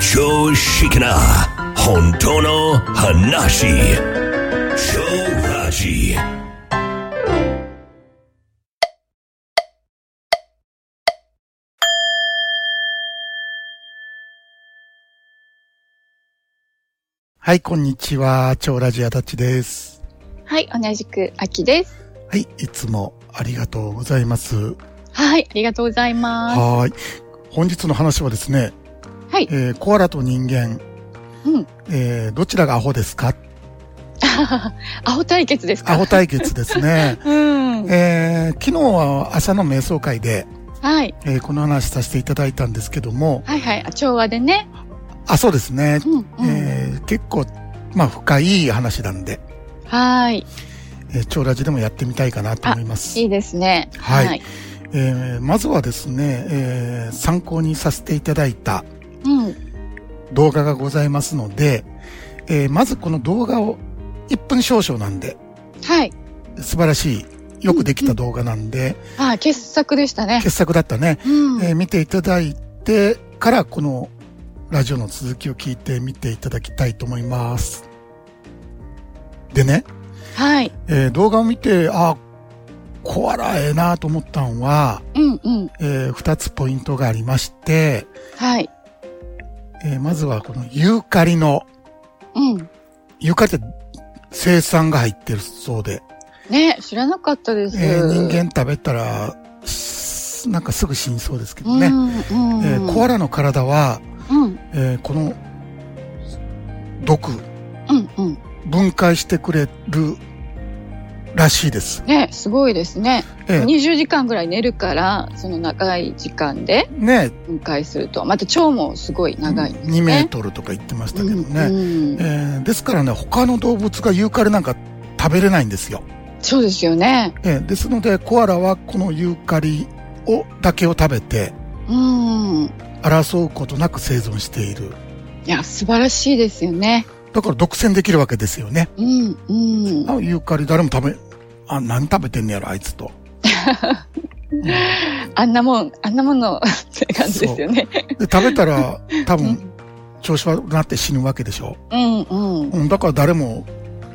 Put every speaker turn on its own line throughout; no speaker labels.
常識な本当の話。超ラジ。
はい、こんにちは。超ラジアタッチです。
はい、同じく秋です。
はい、いつもありがとうございます。
はい、ありがとうございます。
はーい。本日の話はですね、
はい、
えーコアラと人間、
うん。
えーどちらがアホですか？
アホ対決ですか？
アホ対決ですね。
うん。
えー昨日は朝の瞑想会で、
はい。
えーこの話させていただいたんですけども、
はいはい。あ調和でね。
あ、そうですね。
うん、うん。
えー結構、まあ深い話なんで、
はい。
えー超ラジでもやってみたいかなと思います。
いいですね。
はいえーまずはですね、えー参考にさせていただいた
うん。
動画がございますので、えーまずこの動画を1分少々なんで、
はい。
素晴らしい、よくできた動画なんで、
あ、傑作でしたね。
傑作だったね、
うん。
えー見ていただいてからこのラジオの続きを聞いてみていただきたいと思います。でね、
はい。
えー動画を見て、あ、コアラええなと思ったんは、
うん、うん。
え2つポイントがありまして、
はい。
えーまずはこのユーカリの、
うん。
ユーカリって生産が入ってるそうで、
ね、知らなかったです。
えー人間食べたら、しなんかすぐ死にそうですけどね。
うん、うん。
えーコアラの体は、
うん、
えーこの毒、
うん、うん。
分解してくれるらしいです。
ね、すごいですね。
えー
20時間ぐらい寝るから、その長い時間で
ね、
分解すると。また腸もすごい長いんですね。
2メートルとか言ってましたけどね。
うんうん
えーですからね、他の動物がユーカリなんか食べれないんですよ。
そうですよね。
えーですので、コアラはこのユーカリを、だけを食べて、
うん。
争うことなく生存している。
いや、素晴らしいですよね。
だから独占できるわけですよね。
うん、うん。
あユーカリ誰も食べ、あ、何食べてんねやろ、あいつと。う ん
あんなもん、あんなものって感じですよね。
で食べたら、多分、
うん、
調子悪くなって死ぬわけでしょ。
うん、うん。
うん、だから誰も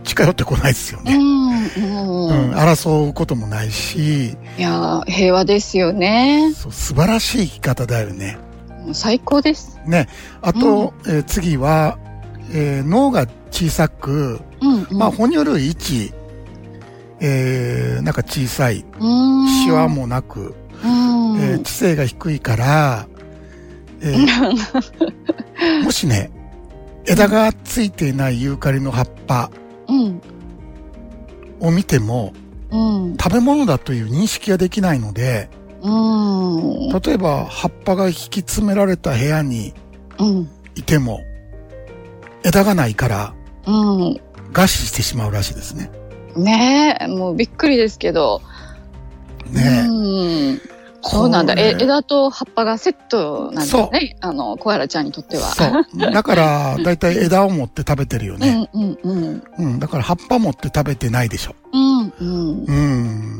近寄ってこないですよね。
うん、
うん、
うん。
争うこともないし、
いや、平和ですよね。
そう素晴らしい生き方だよね。
最高です。
ね。あと、えー次は、えー脳が小さく、
うん、うん。
まあ、哺乳類1、えーなんか小さい、
うん、
シワもなく、
うん、
えー知性が低いから、えーもしね、枝がついていないユーカリの葉っぱ
うん、
を見ても、
うん、
食べ物だという認識ができないので、
うん、
例えば葉っぱが引き詰められた部屋に
うん、
いても、枝がないから
うん。
餓死してしまうらしいですね。
ねえ、もうびっくりですけど。
ね
うん。そうなんだ。
これ
え、枝と葉っぱがセットなんですね。あの、コアラちゃんにとっては。
そう。だから、だいたい枝を持って食べてるよね。
うん、うん、うん。
うん。だから葉っぱ持って食べてないでしょ。
うん、うん。
うん。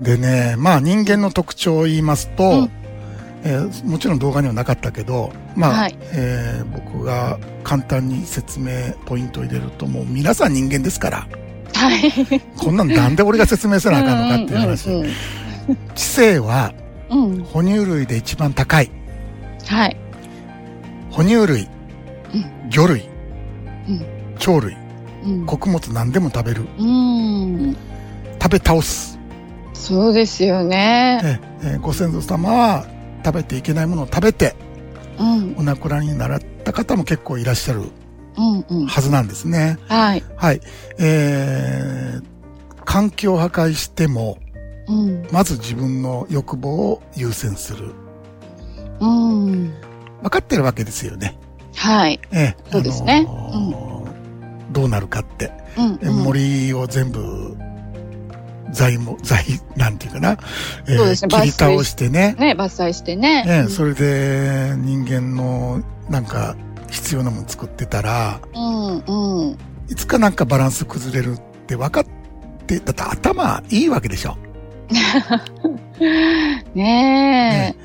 でね、まあ人間の特徴を言いますと、
うん
えーもちろん動画にはなかったけど、まあ、
はい
えー僕が簡単に説明ポイントを入れると、もう皆さん人間ですから、
はい。
こんなんなんで俺が説明せなあかんのかっていう話。
うんうん
知性は
うんうん。
哺乳類で一番高い。
はい。
哺乳類、
うん
魚類、
うん
鳥類、
うん。
穀物何でも食べる。
うん。
食べ倒す。
そうですよね。
えーえーご先祖様は食べていけないものを食べて
うん。
お亡くなりになられた方も結構いらっしゃる。はずなんですね。
はい。
はい。えー環境を破壊しても、
うん。
まず自分の欲望を優先する。
うん。
分かってるわけですよね。
はい。
ええ
そうですね
のーどうなるかって。
うん。
え森を全部、材も、材、なんていうかな。えー
ね
切り倒してね。
ね、伐採してね。
ええそれで人間のなんか必要なもの作ってたら、
うん。うん。
いつかなんかバランス崩れるって分かって、だって頭いいわけでしょ。
ね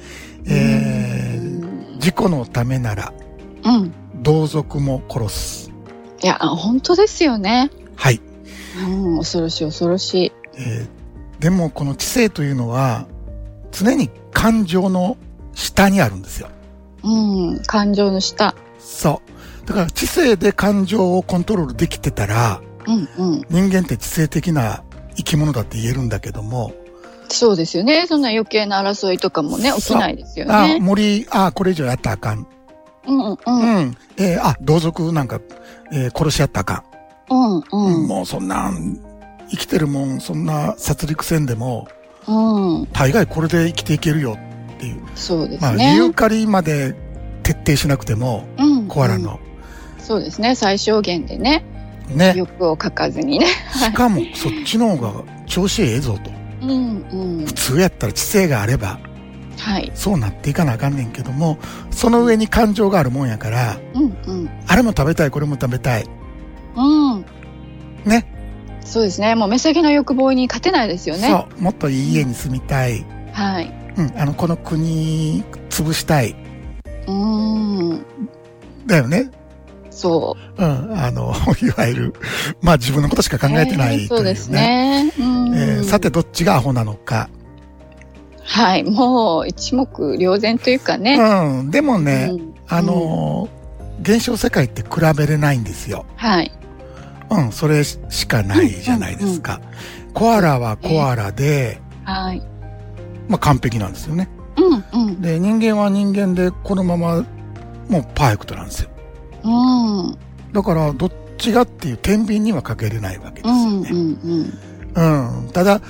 え。
えー
うん
事故のためなら
うん。
同族も殺す。
いや、あ本当ですよね。
はい。
うん、恐ろしい恐ろしい。
えーでもこの知性というのは、常に感情の下にあるんですよ。
うん、感情の下。
そう。だから知性で感情をコントロールできてたら、
うんうん。
人間って知性的な生き物だって言えるんだけども、
そうですよね。そんな余計な争いとかもね、起きないですよ
あ、
ね。
森、あ、これ以上やったらあかん。
うんうん
う
うん。
ん。えーあ、同族なんか、えー殺し合ったらあか
うん
ん。
うん。
もうそんなん、生きてるもん、そんな殺戮戦でも、
うん。
大概これで生きていけるよっていう。
そうです
まあ、
ね。
ユーカリまで徹底しなくても、
うん。
コアラの。
そうですね。最小限でね。
ね。
欲をかかずにね。
しかも、そっちの方が調子ええぞと。
うんうん
普。通やったら知性があれば、
はい。
そうなっていかなあかんねんけども、その上に感情があるもんやから、
うんうん。
あれも食べたい、これも食べたい。
うん。
ね。
そうですね。もう目先の欲望に勝てないですよね。
そう。もっといい家に住みたい。
はい。
うん。あの、この国、潰したい。
うん。
だよね。
そ
うん。あの、いわゆる、まあ自分のことしか
う。
考えてないというね。
えーそうですね。うん。
えーさて、どっちがアホなのか。
はい。もう一目瞭然というかね。
うん。でもね、
うん
あのー現象世界って比べれないんですよ。
はい。
うん、それしかないじゃないですか。コアラはコアラで、
はい。
まあ完璧なんですよね。
うんうん。
で、人間は人間でこのまま、もうパーフェクトなんですよ。
うん。
だから、どっちがっていう天秤にはかけれないわけですよ
うんうん
ね。
うん。
うん。ただ、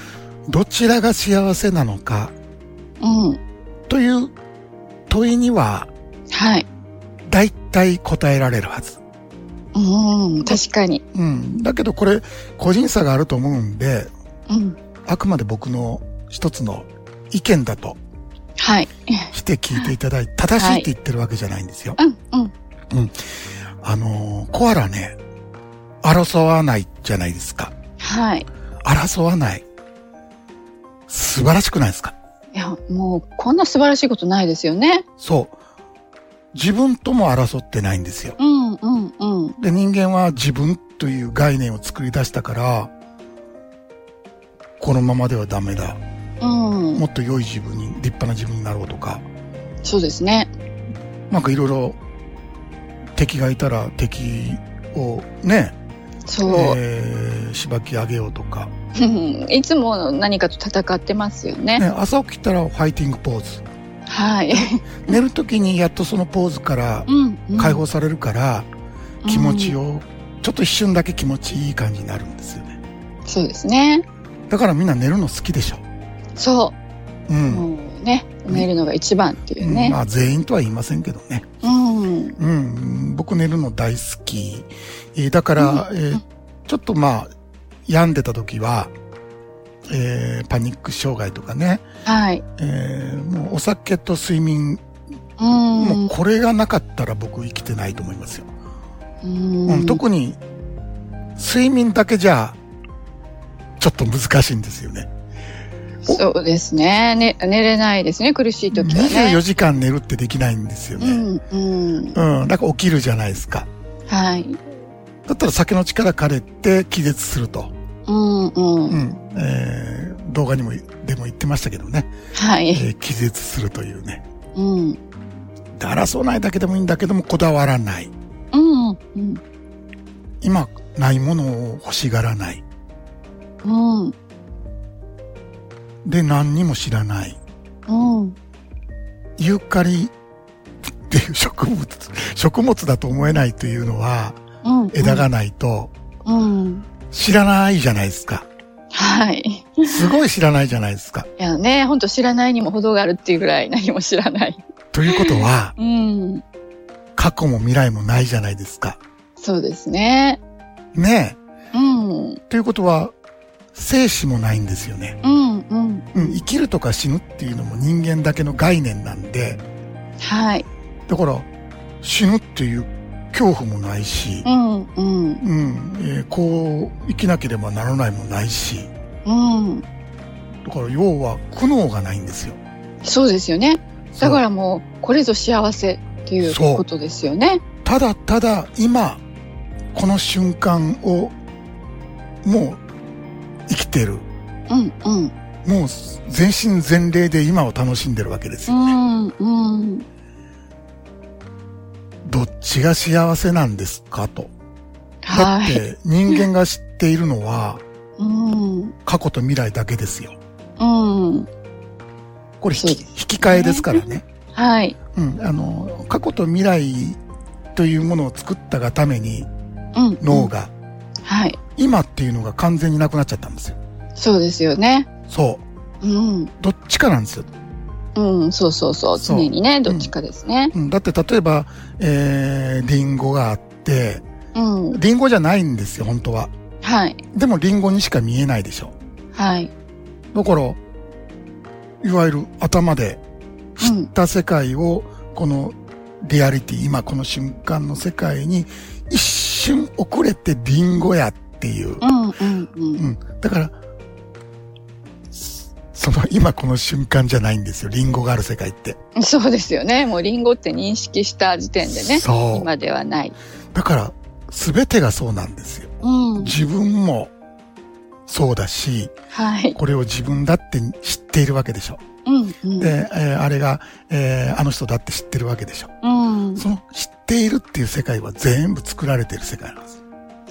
どちらが幸せなのか
うん。
という問いには、
はい。
大体答えられるはず。
うん。確かに。
うん。だけどこれ、個人差があると思うんで、
うん。
あくまで僕の一つの意見だと
はい。
して聞いていただいて、正しいって言ってるわけじゃないんですよ。
うんうん。
あのーコアラね、争わないじゃないですか。
はい。
争わない。素晴らしくないですか？
いや、もう、こんな素晴らしいことないですよね。
そう。自分とも争ってないんですよ。
うんうんうん。
で、人間は自分という概念を作り出したから、このままではダメだ。
うん。
もっと良い自分に、立派な自分になろうとか、
そうですね。
なんかいろいろ敵がいたら敵をね、
そう。
えー、しばき上げようとか、
う んいつも何かと戦ってますよね。
ね、朝起きたらファイティングポーズ。
はい。
寝るときにやっとそのポーズから解放されるから、気持ちを、ちょっと一瞬だけ気持ちいい感じになるんですよね。
そうですね。
だからみんな寝るの好きでしょ。
そうう。
ん。
もうね、寝るのが一番っていう
うん
ね。
まあ全員とは言いませんけどね。
うん。
うん。僕寝るの大好き。えーだから、
うん
えーちょっとまあ、病んでた時は、えーパニック障害とかね、
はい。
えーもうお酒と睡眠、
うん。
もうこれがなかったら僕生きてないと思いますよ。
うん
うん、特に、睡眠だけじゃ、ちょっと難しいんですよね。
そうですねね。寝れないですね、苦しい時はね。
24時間寝るってできないんですよね。
うん、うん。
うん、だから起きるじゃないですか。
はい。
だったら酒の力借りて気絶すると。
うん、うん。
うん。えー動画にも、でも言ってましたけどね。
はい。
えー気絶するというね。
うん。
で争わないだけでもいいんだけども、こだわらない。
うん、うん。
今、ないものを欲しがらない。
うん。
で、何にも知らない。
うん。
ユーカリっていう植物、食物だと思えないというのは、
うん。
枝がないと
うん。
知らないじゃないですか。
はい。
すごい知らないじゃないですか。
いやね、本当知らないにも程があるっていうぐらい何も知らない。
ということは、
うん。
過去も未来もないじゃないですか。
そうですね。
ね
うん。
え。ということは、生死もないんですよね。
うん、うん。
うん、生きるとか死ぬっていうのも人間だけの概念なんで、
はい。
だから、死ぬっていう恐怖もないし
う、ん、うん。
うん、えーこう生きなければならないもないし、
うん。
だから要は苦悩がないんですよ。
そうですよね。だからもう、これぞ幸せっっていうことですよね。
ただただ今、この瞬間を、もう生きてる。
うんうん。
もう全身全霊で今を楽しんでるわけです
う
よね。
んうん。
どっちが幸せなんですかと。だ
はい。
って人間が知っているのは
うん。
過去と未来だけですよ。
うん。
これ引き引き換えですからね。
はい。
うん。あの、過去と未来というものを作ったがために
うん。
脳。が、
はい。
今っていうのが完全になくなっちゃったんですよ。
そうですよね。
そう。
うん。
どっちかなんですよ。
うん。そうそうそう。常にね、どっちかですね。
うん、だって例えば、えー、リンゴがあって、
うん。
リンゴじゃないんですよ、本当は。
はい。
でもリンゴにしか見えないでしょ。
はい。
だから、いわゆる頭で
うん
知った世界を、このリアリティ、今この瞬間の世界に一瞬遅れてリンゴやっていう。
うんうんう。
うんん。だから、その今この瞬間じゃないんですよ。リンゴがある世界って。
そうですよね。もうリンゴって認識した時点でね。今ではない。
だから、すべてがそうなんですよ。
うん。
自分もそうだし、
はい。
これを自分だって知っているわけでしょ。
うんうん。
で、えーあれが、えーあの人だって知ってるわけでしょ。
うん。
その知っているっていう世界は全部作られている世界なんです。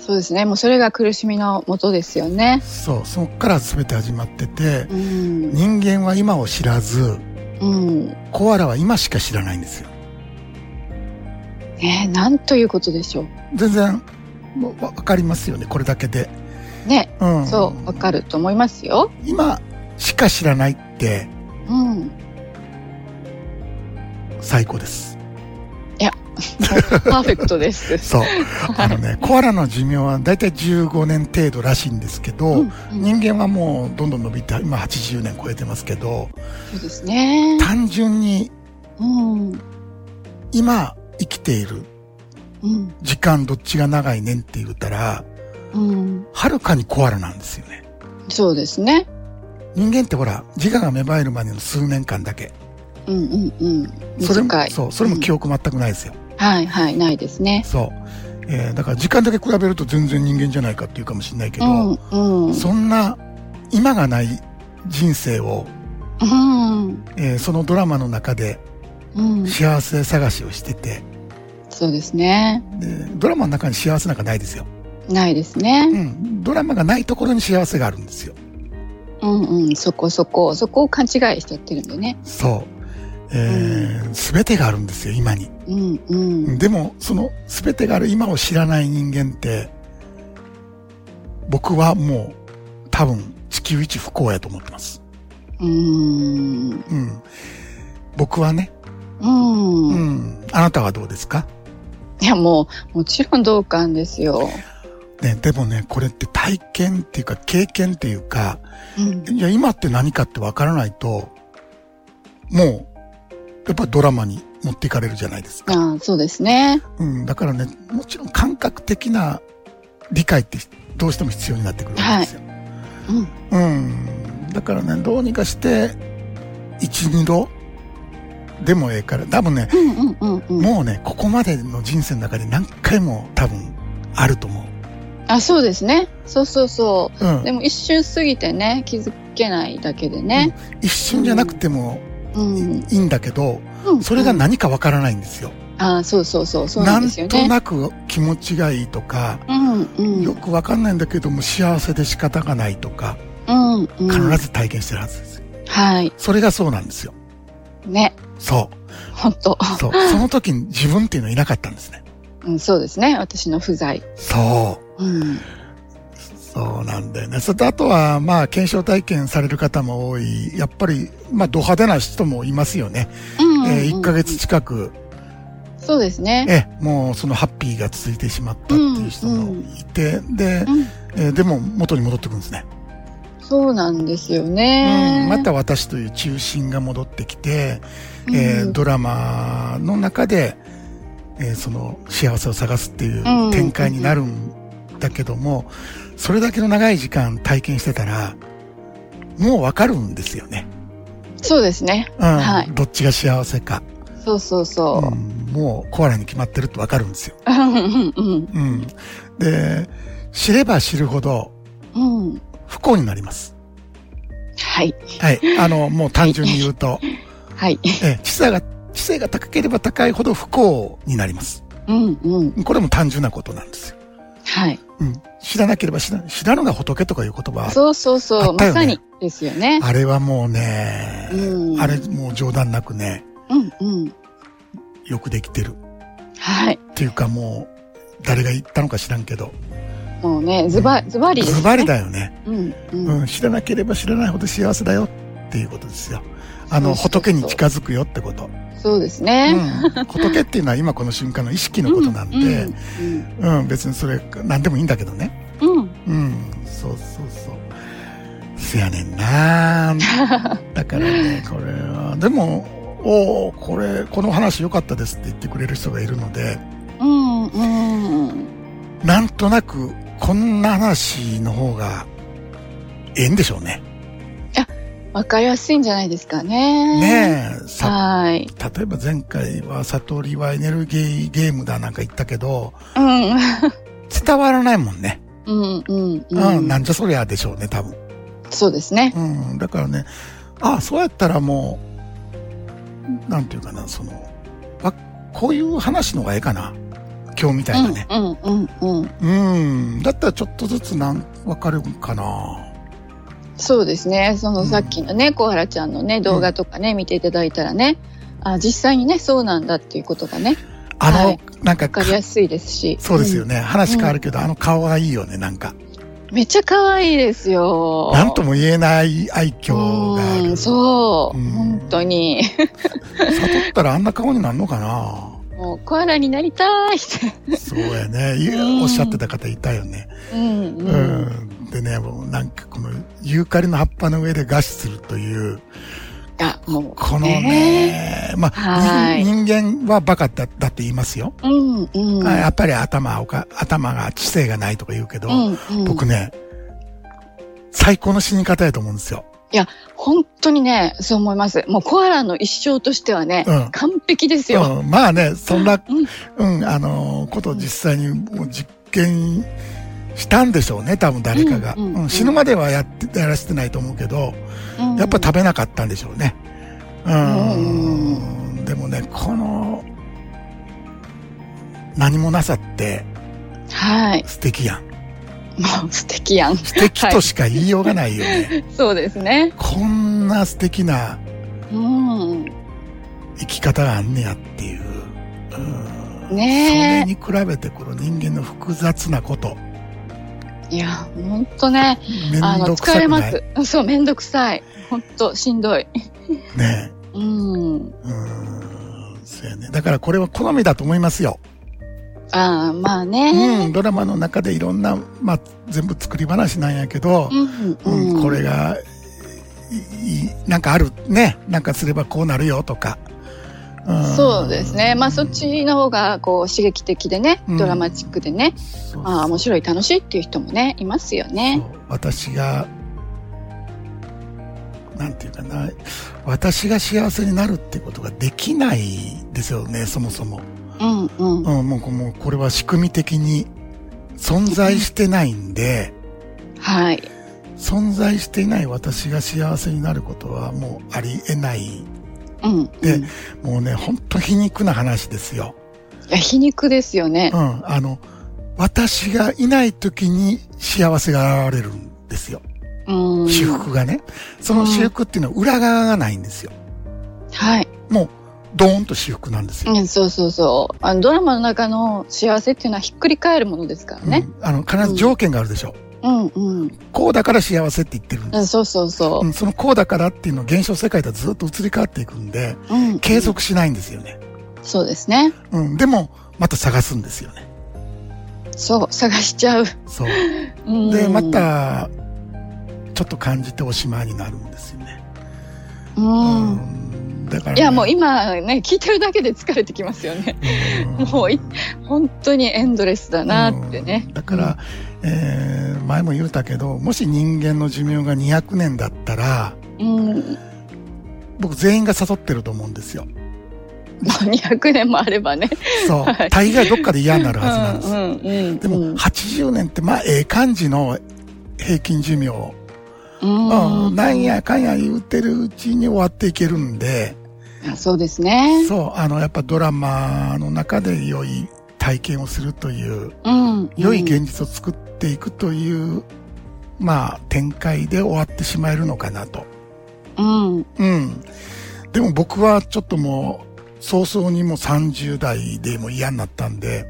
そうですね。もうそれが苦しみのもとですよね。
そう、そこから全て始まってて、
うん。
人間は今を知らず、
うん。
コアラは今しか知らないんですよ。
ねなんということでしょう。
全然、わかりますよね、これだけで。
ね。
うん。
そう、わかると思いますよ。
今しか知らないって
うん。
最高です。
パーフェクトです。
そう。あのね、コアラの寿命はだいたい15年程度らしいんですけど、
うんうん
人間はもうどんどん伸びて、今80年超えてますけど、
そうですね。
単純に
うん。
今生きている
うん。
時間どっちが長いねんって言ったら、
うん。
はるかにコアラなんですよね。
そうですね。
人間ってほら、自我が芽生えるまでの数年間だけ。
うんうんうん。
それも。そう、それも記憶全くないですよ。
はいはい、ないですね。
そう。えーだから時間だけ比べると全然人間じゃないかっていうかもしれないけど、
うんうん。
そんな今がない人生を、
うん。
えーそのドラマの中で
うん。
幸せ探しをしてて、
そうですね。
でドラマの中に幸せなんかないですよ。
ないです
う
ね。
ん。ドラマがないところに幸せがあるんですよ。
うんうん。そこそこ、そこを勘違いしちゃってるんでね。
そう。えー、すべてがあるんですよ、今に。
うんうん。
でも、そのすべてがある今を知らない人間って、僕はもう多分地球一不幸やと思ってます。
うん。
うん。僕はね、
うん。
うん。あなたはどうですか？
いや、もう、もちろん同感ですよ。
ね、でもね、これって体験っていうか経験っていうか、
うん。
いや、今って何かってわからないと、もう、やっぱドラマに持っていかれるじゃないですか。
ああ、そうですね。
うん。だからね、もちろん感覚的な理解ってどうしても必要になってくるわけですよ。
うん。
うん。だからね、どうにかして、一、二度でもええから、多分ね、
うんうんうんうん。
もうね、ここまでの人生の中で何回も多分あると思う。
あ、そうですね。そうそうそ
うん
う。でも一瞬過ぎてね、気づけないだけでね。
一瞬じゃなくても
うん。
いいんだけど、
うん
それが何かわからないんですよ。
あそうそうそう、そうな
なんん
ですよね。
となく気持ちがいいとか、
うんうん。
よくわかんないんだけども幸せで仕方がないとか、
うんうん。
必ず体験してるはずですよ。
はい。
それがそうなんですよ。
ね。
そ
本当
う。そう。その時に自分っていうのはいなかったんですね。
うん、そうですね。私の不在。
そう。
うん。
そうなんだよね。それとあとは、まあ、検証体験される方も多い。やっぱり、まあ、ド派手な人もいますよね。
うんうんうん
えー、1ヶ月近く、
そうですね。
え、もうそのハッピーが続いてしまったっていう人もいて、で、
うん。
えーでも元に戻ってくるんですね。
そうなんですよ
う
ね。
ん、また私という中心が戻ってきて、えー
うん
ドラマの中で、えーその幸せを探すっていう
うん
展開になるんだけども、それだけの長い時間体験してたら、もうわかるんですよね。
そうですね。
うん、
はい
どっちが幸せか。
そうそうそうう。
ん、もうコアラに決まってるってわかるんですよ。
うんうん。
で、知れば知るほど
うん。
不幸になります。
はい。
はい。あの、もう単純に言うと、
はい。
え知性が、知性が高ければ高いほど不幸になります。
うんうん。
これも単純なことなんですよ。
はい。
うん。知らなければ知ら知らぬが仏とかいう言葉、
そうそう
あ
そう。まさにですよね。
あれはもうね、
うん
あれもう冗談なくね、
うんうん。
よくできてる。
はい。
っていうかもう、誰が言ったのか知らんけど、
もうね、ズバ、ズバリです、ね。
ズバリ。だよね。
うんうん。
うん、知らなければ知らないほど幸せだよっていうことですよ。あの、仏に近づくよってこと。
そうですね。
うん。仏っていうのは今この瞬間の意識のことなんで、
うん
うん、別にそれ何でもいいんだけどね。
うん。うん。
うん、そうそうそう。せやねんな だからね、これは、でも、おーこれ、この話良かったですって言ってくれる人がいるので、
うんうん。
なんとなく、こんな話の方が、ええんでしょうね。
わかりやすいんじゃないですかね。
ねえ、さ、
はい。
例えば前回は悟りはエネルギーゲームだなんか言ったけど、
うん。
伝わらないもんね。
うんうん
う、
うんん。
なんじゃそりゃでしょうね、多分。
そうですね。
うん、だからね、あそうやったらもう、なんていうかな、その、あ、こういう話の方がええかな。今日みたいなね。
うんうんうん。
うん、だったらちょっとずつなん、わかるかな。
そうですね。その
うん
さっきのね、小原ちゃんのね、動画とかね、見ていただいたらね、あ、実際にね、そうなんだっていうことがね、
あの、
はい
なんか
わかりやすいですし。
そうですよ
ね。
ね。話変わるけど、あの顔がいいよね、なんか。
めっちゃ可愛いですよ。
なんとも言えない愛嬌がある。
うんそう。
うん
本当に。
悟ったらあんな顔になるのかな
もう、コアラになりたいって。
そうやね。い
うん
おっしゃってた方いたよね。
うん
う
うん。
ん。でね、もうなんかこのユーカリの葉っぱの上で餓死するという、
あ、もう。
このね、まあ、
はい
人人間はバカだだって言いますよ。
うんうん。
あやっぱり頭おか、頭が知性がないとか言うけど、
うんうん、
僕ね、最高の死に方やと思うんですよ。
本当にね、そう思います。もうコアラの一生としてはね、
うん
完璧ですよ。
うん、まあね、そんな、
うん
うん、あのーことを実際にもう実験したんでしょうね、多分誰かが。
うんうんうん
うん死ぬまではやって、やらせてないと思うけど、
うん
やっぱ食べなかったんでしょうね。うん。
うん
でもね、この、何もなさって
はい。
素敵やん。
も う素敵やん。
素敵としか言いようがないよね。
そうですね。
こんな素敵な
うん。
生き方があんねやっていう。うん
ねえ
それに比べてこの人間の複雑なこと。
いや、本当ね、
めん
あの、疲れます。そう、めんどくさい。本当しんどい。
ね
うん。
うん。そうやね。だからこれは好みだと思いますよ。
ああ、まあ
う
ね。
ん。ドラマの中でいろんな、まあ、全部作り話なんやけど
う、ん、
うん、
うん。
これが、いい、なんかあるね。なんかすればこうなるよとか。うん
そうですね。まあ、そっちの方が、こう、刺激的でね、
うん
ドラマチックでね、
そう
ああ、面白い、楽しいっていう人もね、いますよね。
私が、なんていうかな、私が幸せになるってことができないですよね、そもそも。
うん、うん。
うん、もう、もうこれは仕組み的に存在してないんで、
はい。
存在していない私が幸せになることはもうありえない。
うん。
でもうね、ほんと皮肉な話ですよ。
や、皮肉ですよね
う。ん、あの、私がいない時に幸せが現れるんですよ。
うん。
私服がね。その私服っていうのは裏側がないんですよ。
はい。
もう、ドーンと私服なんですよ。
うん、そうそうそう。あのドラマの中の幸せっていうのはひっくり返るものですからね。
うんあの、必ず条件があるでしょ。
うん、うん。
こうだから幸せって言ってるんです。
うん、そうそうそう
うん、そのこうだからっていうのは現象世界とはずっと移り変わっていくんで、
う。うん。
継続しないんですよね。
そうですね。
うん、でも、また探すんですよね。
そう、探しちゃう。
そう。
うん、
で、ま。た、ちょっと感じておしまいになるんですよね。
うん。
んだから、ね。
いや、もう今ね、聞いてるだけで疲れてきますよね。
うん、
もうい、本当にエンドレスだなってね
うん。だから、えー前も言うたけど、もし人間の寿命が200年だったら、
うん。
僕全員が誘ってると思うんですよ。
まあ200年もあればね。
そう。
はい
大概どっかで嫌になるはずなんです。
うんうんうん。
でも、
うん
80年って、まあ、ええ感じの平均寿命。
うん
うん、なんやかんや言うてるうちに終わっていけるんで、
あそうですね。
そう、あの、やっぱドラマの中で良い体験をするという、
うん。
良い現実を作っていくという、まあ、展開で終わってしまえるのかなと。
うん。
うん。でも僕はちょっともう、早々にもう30代でも嫌になったんで、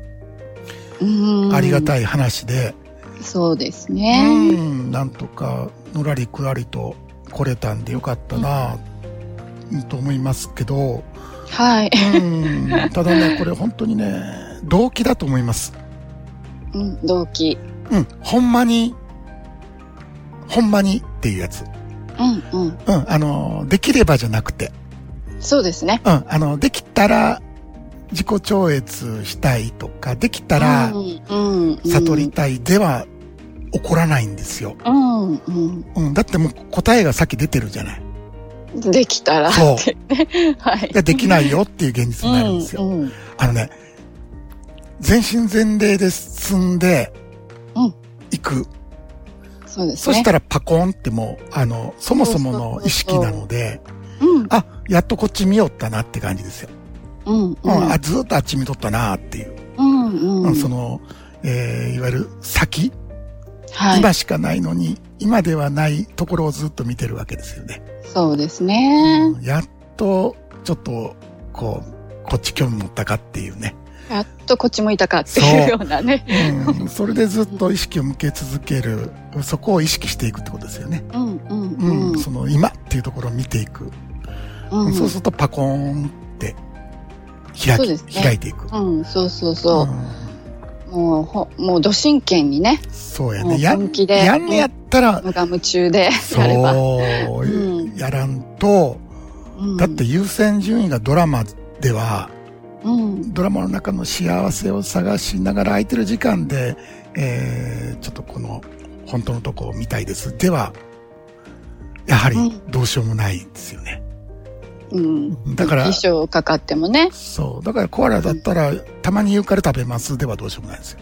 うん。い。
ありがたい話で、
そうです
う
ね。
ん、なんとか、のらりくらりと来れたんでよかったな、と思いますけど、
はい。
うん、ただね、これ本当にね、動機だと思います。
うん。動機。
うん、ほんまに、ほんまにっていうやつ。
うんうん。
うん、あの、できればじゃなくて、
そうですね。
うん、あの、できたら、自己超越したいとか、できたら。悟りたいでは起こらないんですよ。
うんうん。
うん、だってもう答えがさっき出てるじゃない。
できたら
そう
って。はい。
ができないよっていう現実になるんですよ。
うんうん
あのね、全身全霊で進んで
うん、
いく。
そうですね。
そしたらパコンってもう、あの、そもそもの意識なので、
うん
あ、やっとこっち見よったなって感じですよ。
うん
あ、ずーっとあっち見とったなっていう。
うん
う
うんん。
その、えー、いわゆる先、
はい。
今しかないのに、今ではないところをずっと見てるわけですよね。
そうですね。
うんやっと、ちょっと、こう、こっち興味持ったかっていうね。
やっとこっち向いたかっていうようなね。
うん、それでずっと意識を向け続ける、そこを意識していくってことですよね。
うんうん
うん、
うん。
その今っていうところを見ていく。
うん
そうするとパコーンって開き、
ね
開いていく。
うん、そうそうそう。
ん
もう、ほ、もう、ど真剣にね、
そうやね。やん
本気で
やんねやったら、
無我夢中で
そ
やれば。
う、
うん
やらんと、
うん
だって、優先順位がドラマでは、
うん、
ドラマの中の幸せを探しながら空いてる時間で、えー、ちょっとこの、本当のとこを見たいです。では、やはり
うん
どうしようもないんですよね。
うん。
だから
衣装かかってもね。
そう。だからコアラだったら、たまにユーカリ食べますではどうしようもないんですよ。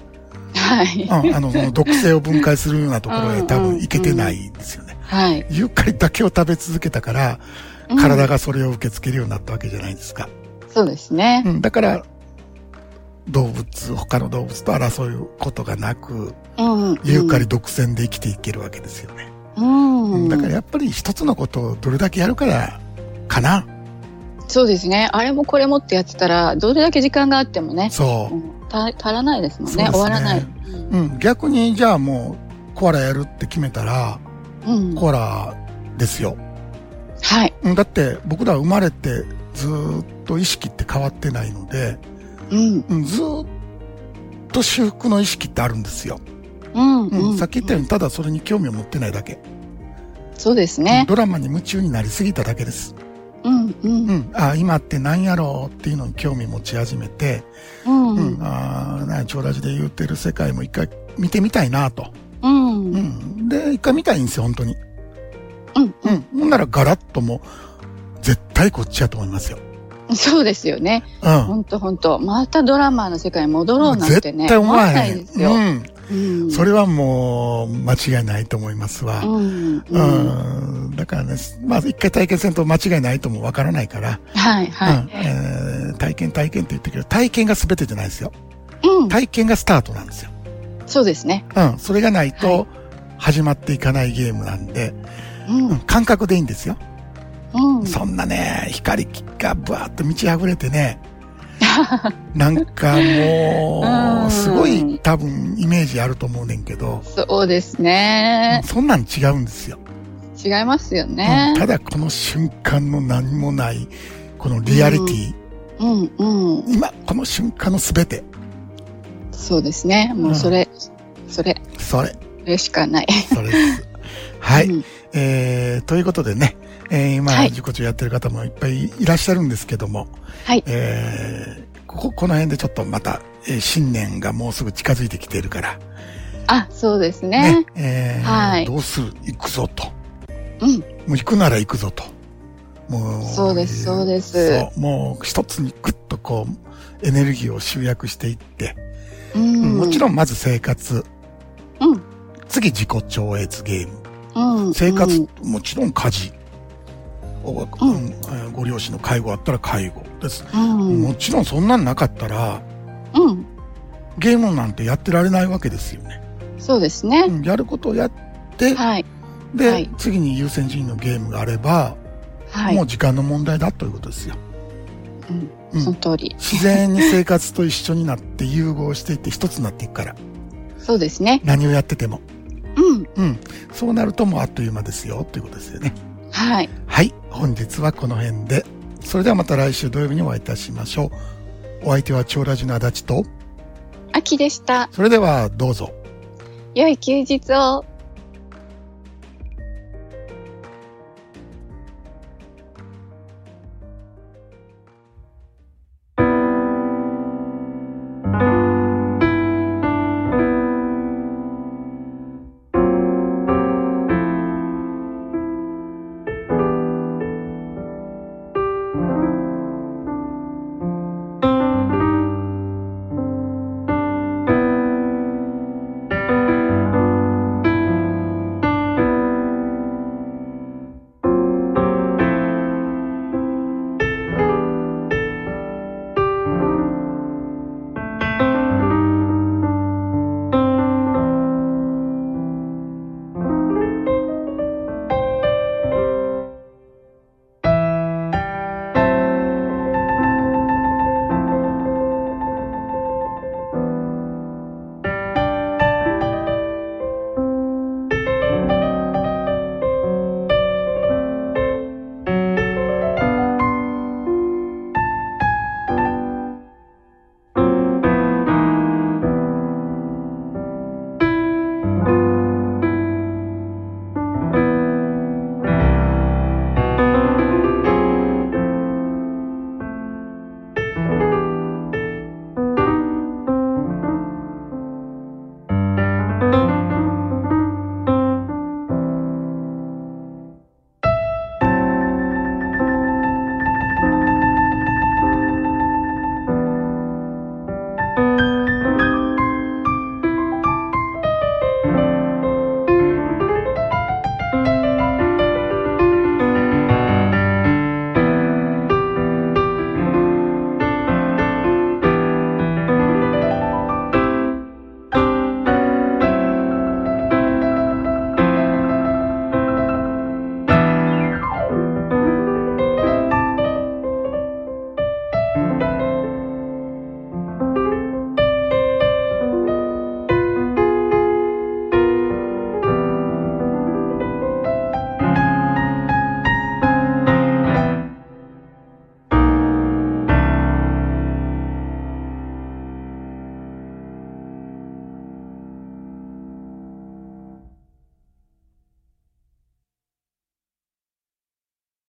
はい。
うん、あの、毒性を分解するようなところへ多
うんうん
分いけてないんですよね。
はい。
ユーカリだけを食べ続けたから、
うん
体がそれを受け付けるようになったわけじゃないですか。
そうですね
う。ん、だから、動物、他の動物と争うことがなく、
うん。
ユーカリ独占で生きていけるわけですよね。
うん。
うんだからやっぱり一つのことをどれだけやるから、かな。
そうですね。あれもこれもってやってたら、どれだけ時間があってもね、
そ
う足らないですもんね。
ね
終わらない。
う。うん、逆にじゃあもう、コアラやるって決めたら、
うん。
コアラですよ。
はい。
うんだって僕ら生まれてずーっと意識って変わってないので、
うん。
うん、ずーっと修復の意識ってあるんですよ。
うん。
うん
うん。
さっき言ったようにただそれに興味を持ってないだけ。
そうですね。
ドラマに夢中になりすぎただけです。
うん。う。
うんん。あ今って何やろうっていうのに興味持ち始めて、
うん。
う
うん
ん。ああ、な超ラジで言ってる世界も一回見てみたいなと。
うん。
う。ん。で、一回見たいんですよ、本当に。
うん。
うん。ほんならガラッともう、絶対こっちやと思いますよ。
そうですよね。
うん。
本当本当またドラマの世界に戻ろうなんてね。
絶対思わ
な。いですよ。
うん。
うん。
それはもう、間違いないと思いますわ。
うん。
う
うん。
ん。だからね、まあ、一回体験せんと間違いないともわからないから、
はい、は
うんえー体験体験って言ってるけど、体験が全てじゃないですよ。体験がスタートなんですよ。
そうですね。
うん。それがない
は
と、始まっていかないゲームなんで、
うん。
うん、感覚でいいんですよ。
うん。
そんなね、光がブワーッと満ち溢れてね、なんかも
うん
う、すごい多分イメージあると思うねんけど、
そうですね。
そんなん違うんですよ。
違いますよ
うん
ね。
ただこの瞬間の何もない、このリアリティ、
うん、うん。
今、この瞬間のすべて、
そうですね。もうそれ、それ、
それ、
それしかない。
それです。はい。
うん
えー、ということでね、えー、今、
はい
自己中やってる方もいっぱいいらっしゃるんですけども、
はい。
えー、ここ、この辺でちょっとまた、えー新年がもうすぐ近づいてきているから、
あ、そうです
ね
ね。、
えー
はい
どうする？行くぞと。
うん。
もう行くなら行くぞと。もう、
そうですそうです
そう、もう一つにグッとこう、エネルギーを集約していって、
うん。
もちろんまず生活、
うん。
次自己超越ゲーム、
うん。
生活、
うん
もちろん家事、おうんえーご両親の介護あったら介護です。
うん。
もちろんそんなんなかったら、
うん。
ゲームなんてやってられないわけですよね。
そうですね。
うんやることをやって、
はい。
で、
はい
次に優先順位のゲームがあれば、
はい。
もう時間の問題だということですよ。
うん
うん
その通り。
自然に生活と一緒になって融合していって一つになっていくから。
そうですね。
何をやってても。
うん。
うん。そうなるともうあっという間ですよ、ということですよね。
はい。
はい。本日はこの辺で。それではまた来週土曜日にお会いいたしましょう。お相手は超ラジの足立と、
秋でした。
それではどうぞ。
良い休日を。